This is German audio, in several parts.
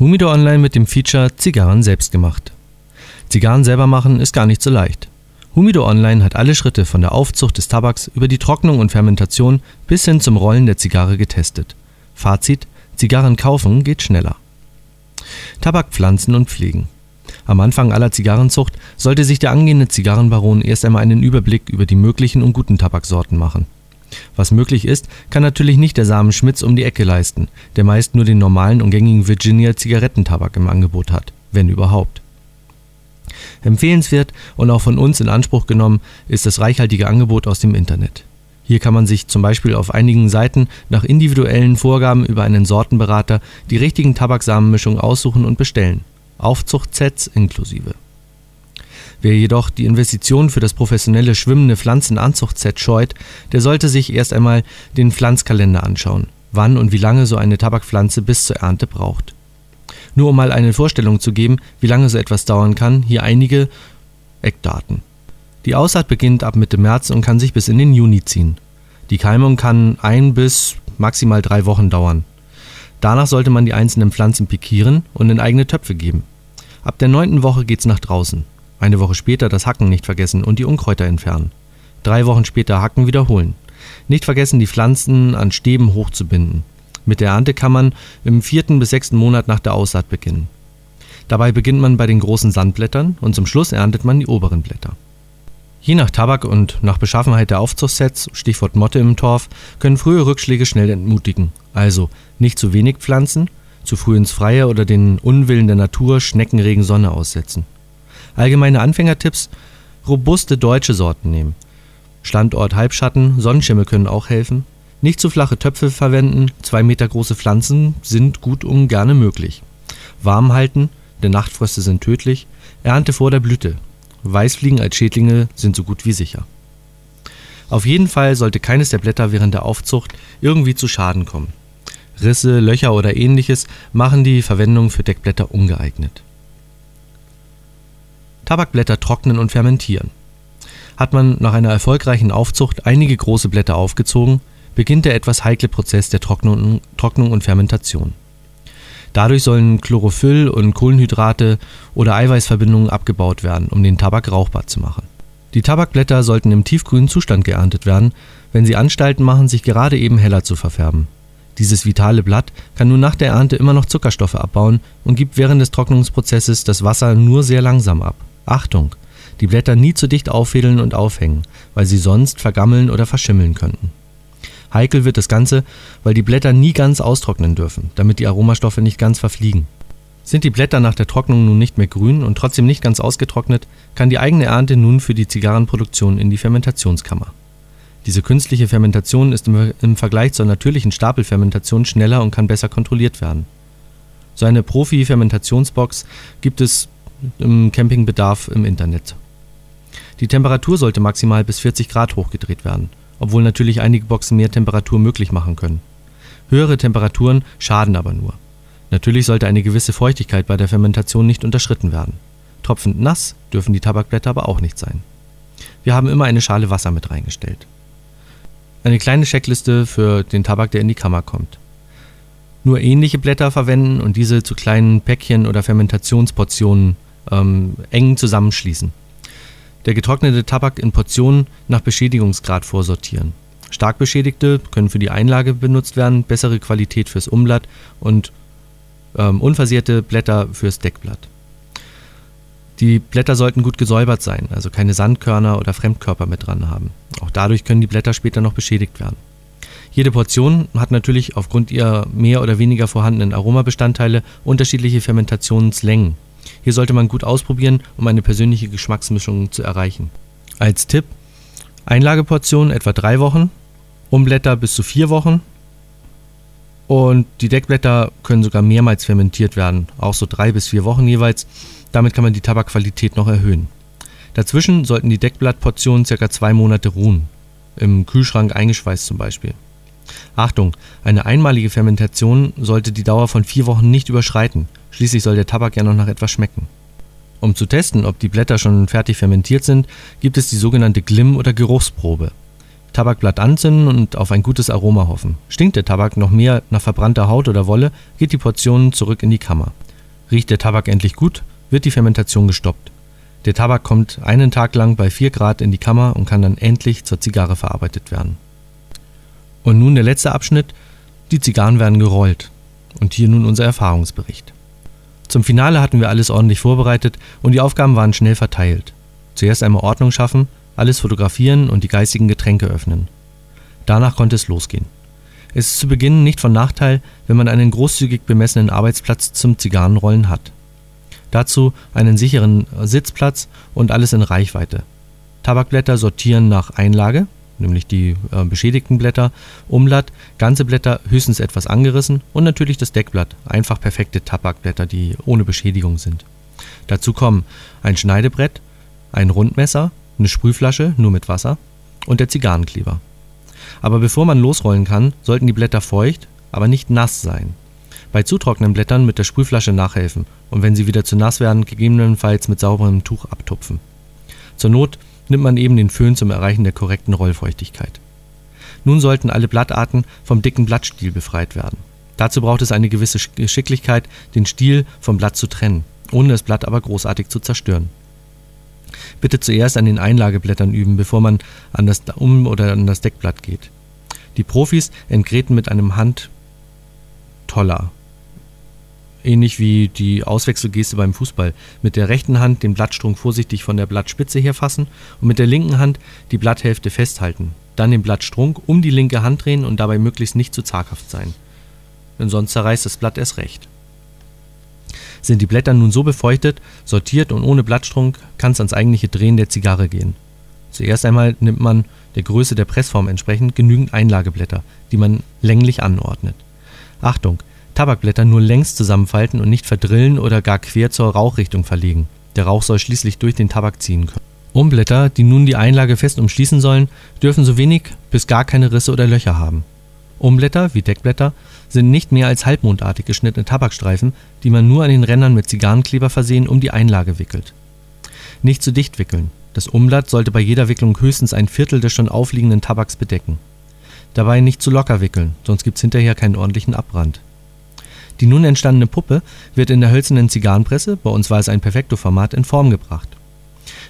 Humido Online mit dem Feature Zigarren selbst gemacht. Zigarren selber machen ist gar nicht so leicht. Humido Online hat alle Schritte von der Aufzucht des Tabaks über die Trocknung und Fermentation bis hin zum Rollen der Zigarre getestet. Fazit: Zigarren kaufen geht schneller. Tabak pflanzen und pflegen. Am Anfang aller Zigarrenzucht sollte sich der angehende Zigarrenbaron erst einmal einen Überblick über die möglichen und guten Tabaksorten machen was möglich ist, kann natürlich nicht der Samen Schmitz um die Ecke leisten, der meist nur den normalen und gängigen Virginia-Zigarettentabak im Angebot hat, wenn überhaupt. Empfehlenswert und auch von uns in Anspruch genommen ist das reichhaltige Angebot aus dem Internet. Hier kann man sich zum Beispiel auf einigen Seiten nach individuellen Vorgaben über einen Sortenberater die richtigen Tabaksamenmischungen aussuchen und bestellen, Aufzuchtsets inklusive Wer jedoch die Investition für das professionelle schwimmende Pflanzenanzuchtset scheut, der sollte sich erst einmal den Pflanzkalender anschauen, wann und wie lange so eine Tabakpflanze bis zur Ernte braucht. Nur um mal eine Vorstellung zu geben, wie lange so etwas dauern kann, hier einige Eckdaten. Die Aussaat beginnt ab Mitte März und kann sich bis in den Juni ziehen. Die Keimung kann ein bis maximal drei Wochen dauern. Danach sollte man die einzelnen Pflanzen pikieren und in eigene Töpfe geben. Ab der neunten Woche geht's nach draußen. Eine Woche später das Hacken nicht vergessen und die Unkräuter entfernen. Drei Wochen später Hacken wiederholen. Nicht vergessen, die Pflanzen an Stäben hochzubinden. Mit der Ernte kann man im vierten bis sechsten Monat nach der Aussaat beginnen. Dabei beginnt man bei den großen Sandblättern und zum Schluss erntet man die oberen Blätter. Je nach Tabak und nach Beschaffenheit der Aufzuchtsets, Stichwort Motte im Torf, können frühe Rückschläge schnell entmutigen. Also nicht zu wenig pflanzen, zu früh ins Freie oder den Unwillen der Natur Schneckenregen Sonne aussetzen. Allgemeine Anfängertipps: Robuste deutsche Sorten nehmen. Standort Halbschatten, Sonnenschimmel können auch helfen. Nicht zu flache Töpfe verwenden, 2 Meter große Pflanzen sind gut und gerne möglich. Warm halten, denn Nachtfröste sind tödlich. Ernte vor der Blüte. Weißfliegen als Schädlinge sind so gut wie sicher. Auf jeden Fall sollte keines der Blätter während der Aufzucht irgendwie zu Schaden kommen. Risse, Löcher oder ähnliches machen die Verwendung für Deckblätter ungeeignet. Tabakblätter trocknen und fermentieren. Hat man nach einer erfolgreichen Aufzucht einige große Blätter aufgezogen, beginnt der etwas heikle Prozess der Trocknung, und Fermentation. Dadurch sollen Chlorophyll und Kohlenhydrate oder Eiweißverbindungen abgebaut werden, um den Tabak rauchbar zu machen. Die Tabakblätter sollten im tiefgrünen Zustand geerntet werden, wenn sie Anstalten machen, sich gerade eben heller zu verfärben. Dieses vitale Blatt kann nun nach der Ernte immer noch Zuckerstoffe abbauen und gibt während des Trocknungsprozesses das Wasser nur sehr langsam ab. Achtung! Die Blätter nie zu dicht auffädeln und aufhängen, weil sie sonst vergammeln oder verschimmeln könnten. Heikel wird das Ganze, weil die Blätter nie ganz austrocknen dürfen, damit die Aromastoffe nicht ganz verfliegen. Sind die Blätter nach der Trocknung nun nicht mehr grün und trotzdem nicht ganz ausgetrocknet, kann die eigene Ernte nun für die Zigarrenproduktion in die Fermentationskammer. Diese künstliche Fermentation ist im, Vergleich zur natürlichen Stapelfermentation schneller und kann besser kontrolliert werden. So eine Profi-Fermentationsbox gibt es im Campingbedarf im Internet. Die Temperatur sollte maximal bis 40 Grad hochgedreht werden, obwohl natürlich einige Boxen mehr Temperatur möglich machen können. Höhere Temperaturen schaden aber nur. Natürlich sollte eine gewisse Feuchtigkeit bei der Fermentation nicht unterschritten werden. Tropfend nass dürfen die Tabakblätter aber auch nicht sein. Wir haben immer eine Schale Wasser mit reingestellt. Eine kleine Checkliste für den Tabak, der in die Kammer kommt nur ähnliche Blätter verwenden und diese zu kleinen Päckchen oder Fermentationsportionen ähm, eng zusammenschließen. Der getrocknete Tabak in Portionen nach Beschädigungsgrad vorsortieren. Stark beschädigte können für die Einlage benutzt werden, bessere Qualität fürs Umblatt und ähm, unversehrte Blätter fürs Deckblatt. Die Blätter sollten gut gesäubert sein, also keine Sandkörner oder Fremdkörper mit dran haben. Auch dadurch können die Blätter später noch beschädigt werden. Jede Portion hat natürlich aufgrund ihrer mehr oder weniger vorhandenen Aromabestandteile unterschiedliche Fermentationslängen. Hier sollte man gut ausprobieren, um eine persönliche Geschmacksmischung zu erreichen. Als Tipp: Einlageportion etwa drei Wochen, Umblätter bis zu vier Wochen und die Deckblätter können sogar mehrmals fermentiert werden, auch so drei bis vier Wochen jeweils. Damit kann man die Tabakqualität noch erhöhen. Dazwischen sollten die Deckblattportionen ca. zwei Monate ruhen, im Kühlschrank eingeschweißt zum Beispiel. Achtung, eine einmalige Fermentation sollte die Dauer von vier Wochen nicht überschreiten, schließlich soll der Tabak ja noch nach etwas schmecken. Um zu testen, ob die Blätter schon fertig fermentiert sind, gibt es die sogenannte Glimm- oder Geruchsprobe. Tabakblatt anzünden und auf ein gutes Aroma hoffen. Stinkt der Tabak noch mehr nach verbrannter Haut oder Wolle, geht die Portion zurück in die Kammer. Riecht der Tabak endlich gut, wird die Fermentation gestoppt. Der Tabak kommt einen Tag lang bei 4 Grad in die Kammer und kann dann endlich zur Zigarre verarbeitet werden. Und nun der letzte Abschnitt, die Zigarren werden gerollt. Und hier nun unser Erfahrungsbericht. Zum Finale hatten wir alles ordentlich vorbereitet und die Aufgaben waren schnell verteilt. Zuerst einmal Ordnung schaffen, alles fotografieren und die geistigen Getränke öffnen. Danach konnte es losgehen. Es ist zu Beginn nicht von Nachteil, wenn man einen großzügig bemessenen Arbeitsplatz zum Zigarrenrollen hat. Dazu einen sicheren Sitzplatz und alles in Reichweite. Tabakblätter sortieren nach Einlage, nämlich die äh, beschädigten Blätter, Umblatt, ganze Blätter höchstens etwas angerissen und natürlich das Deckblatt, einfach perfekte Tabakblätter, die ohne Beschädigung sind. Dazu kommen ein Schneidebrett, ein Rundmesser, eine Sprühflasche nur mit Wasser und der Zigarrenkleber. Aber bevor man losrollen kann, sollten die Blätter feucht, aber nicht nass sein. Bei zu trockenen Blättern mit der Sprühflasche nachhelfen und wenn sie wieder zu nass werden, gegebenenfalls mit sauberem Tuch abtupfen. Zur Not nimmt man eben den Föhn zum Erreichen der korrekten Rollfeuchtigkeit. Nun sollten alle Blattarten vom dicken Blattstiel befreit werden. Dazu braucht es eine gewisse Geschicklichkeit, den Stiel vom Blatt zu trennen, ohne das Blatt aber großartig zu zerstören. Bitte zuerst an den Einlageblättern üben, bevor man an das Um- oder an das Deckblatt geht. Die Profis entgräten mit einem Handtoller ähnlich wie die Auswechselgeste beim Fußball. Mit der rechten Hand den Blattstrunk vorsichtig von der Blattspitze her fassen und mit der linken Hand die Blatthälfte festhalten. Dann den Blattstrunk um die linke Hand drehen und dabei möglichst nicht zu zaghaft sein. Denn sonst zerreißt das Blatt erst recht. Sind die Blätter nun so befeuchtet, sortiert und ohne Blattstrunk, kann es ans eigentliche Drehen der Zigarre gehen. Zuerst einmal nimmt man der Größe der Pressform entsprechend genügend Einlageblätter, die man länglich anordnet. Achtung, Tabakblätter nur längs zusammenfalten und nicht verdrillen oder gar quer zur Rauchrichtung verlegen. Der Rauch soll schließlich durch den Tabak ziehen können. Umblätter, die nun die Einlage fest umschließen sollen, dürfen so wenig bis gar keine Risse oder Löcher haben. Umblätter, wie Deckblätter, sind nicht mehr als halbmondartig geschnittene Tabakstreifen, die man nur an den Rändern mit Zigarrenkleber versehen um die Einlage wickelt. Nicht zu dicht wickeln. Das Umblatt sollte bei jeder Wicklung höchstens ein Viertel des schon aufliegenden Tabaks bedecken. Dabei nicht zu locker wickeln, sonst gibt's hinterher keinen ordentlichen Abbrand. Die nun entstandene Puppe wird in der hölzernen Zigarrenpresse, bei uns war es ein Perfekto-Format, in Form gebracht.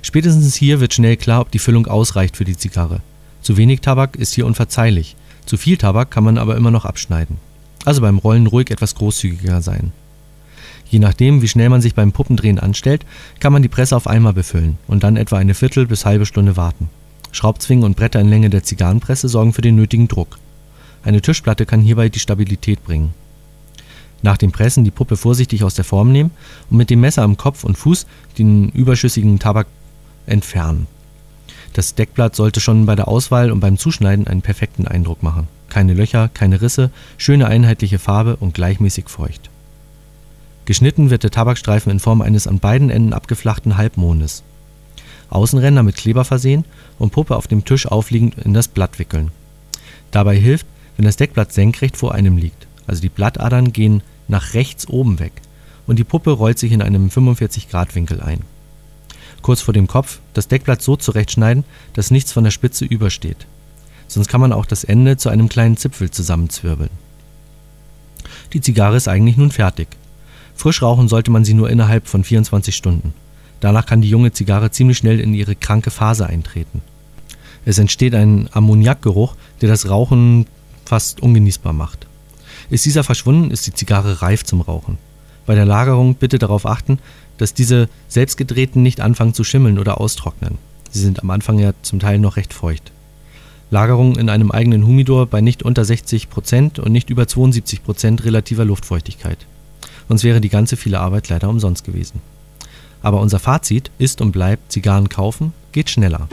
Spätestens hier wird schnell klar, ob die Füllung ausreicht für die Zigarre. Zu wenig Tabak ist hier unverzeihlich, zu viel Tabak kann man aber immer noch abschneiden. Also beim Rollen ruhig etwas großzügiger sein. Je nachdem, wie schnell man sich beim Puppendrehen anstellt, kann man die Presse auf einmal befüllen und dann etwa eine Viertel bis halbe Stunde warten. Schraubzwingen und Bretter in Länge der Zigarrenpresse sorgen für den nötigen Druck. Eine Tischplatte kann hierbei die Stabilität bringen. Nach dem Pressen die Puppe vorsichtig aus der Form nehmen und mit dem Messer am Kopf und Fuß den überschüssigen Tabak entfernen. Das Deckblatt sollte schon bei der Auswahl und beim Zuschneiden einen perfekten Eindruck machen. Keine Löcher, keine Risse, schöne einheitliche Farbe und gleichmäßig feucht. Geschnitten wird der Tabakstreifen in Form eines an beiden Enden abgeflachten Halbmondes. Außenränder mit Kleber versehen und Puppe auf dem Tisch aufliegend in das Blatt wickeln. Dabei hilft, wenn das Deckblatt senkrecht vor einem liegt, also die Blattadern gehen nach rechts oben weg und die Puppe rollt sich in einem 45-Grad-Winkel ein. Kurz vor dem Kopf das Deckblatt so zurechtschneiden, dass nichts von der Spitze übersteht. Sonst kann man auch das Ende zu einem kleinen Zipfel zusammenzwirbeln. Die Zigarre ist eigentlich nun fertig. Frisch rauchen sollte man sie nur innerhalb von 24 Stunden. Danach kann die junge Zigarre ziemlich schnell in ihre kranke Phase eintreten. Es entsteht ein Ammoniakgeruch, der das Rauchen fast ungenießbar macht. Ist dieser verschwunden, ist die Zigarre reif zum Rauchen. Bei der Lagerung bitte darauf achten, dass diese selbstgedrehten nicht anfangen zu schimmeln oder austrocknen. Sie sind am Anfang ja zum Teil noch recht feucht. Lagerung in einem eigenen Humidor bei nicht unter 60% und nicht über 72% relativer Luftfeuchtigkeit. Sonst wäre die ganze viele Arbeit leider umsonst gewesen. Aber unser Fazit ist und bleibt, Zigarren kaufen geht schneller.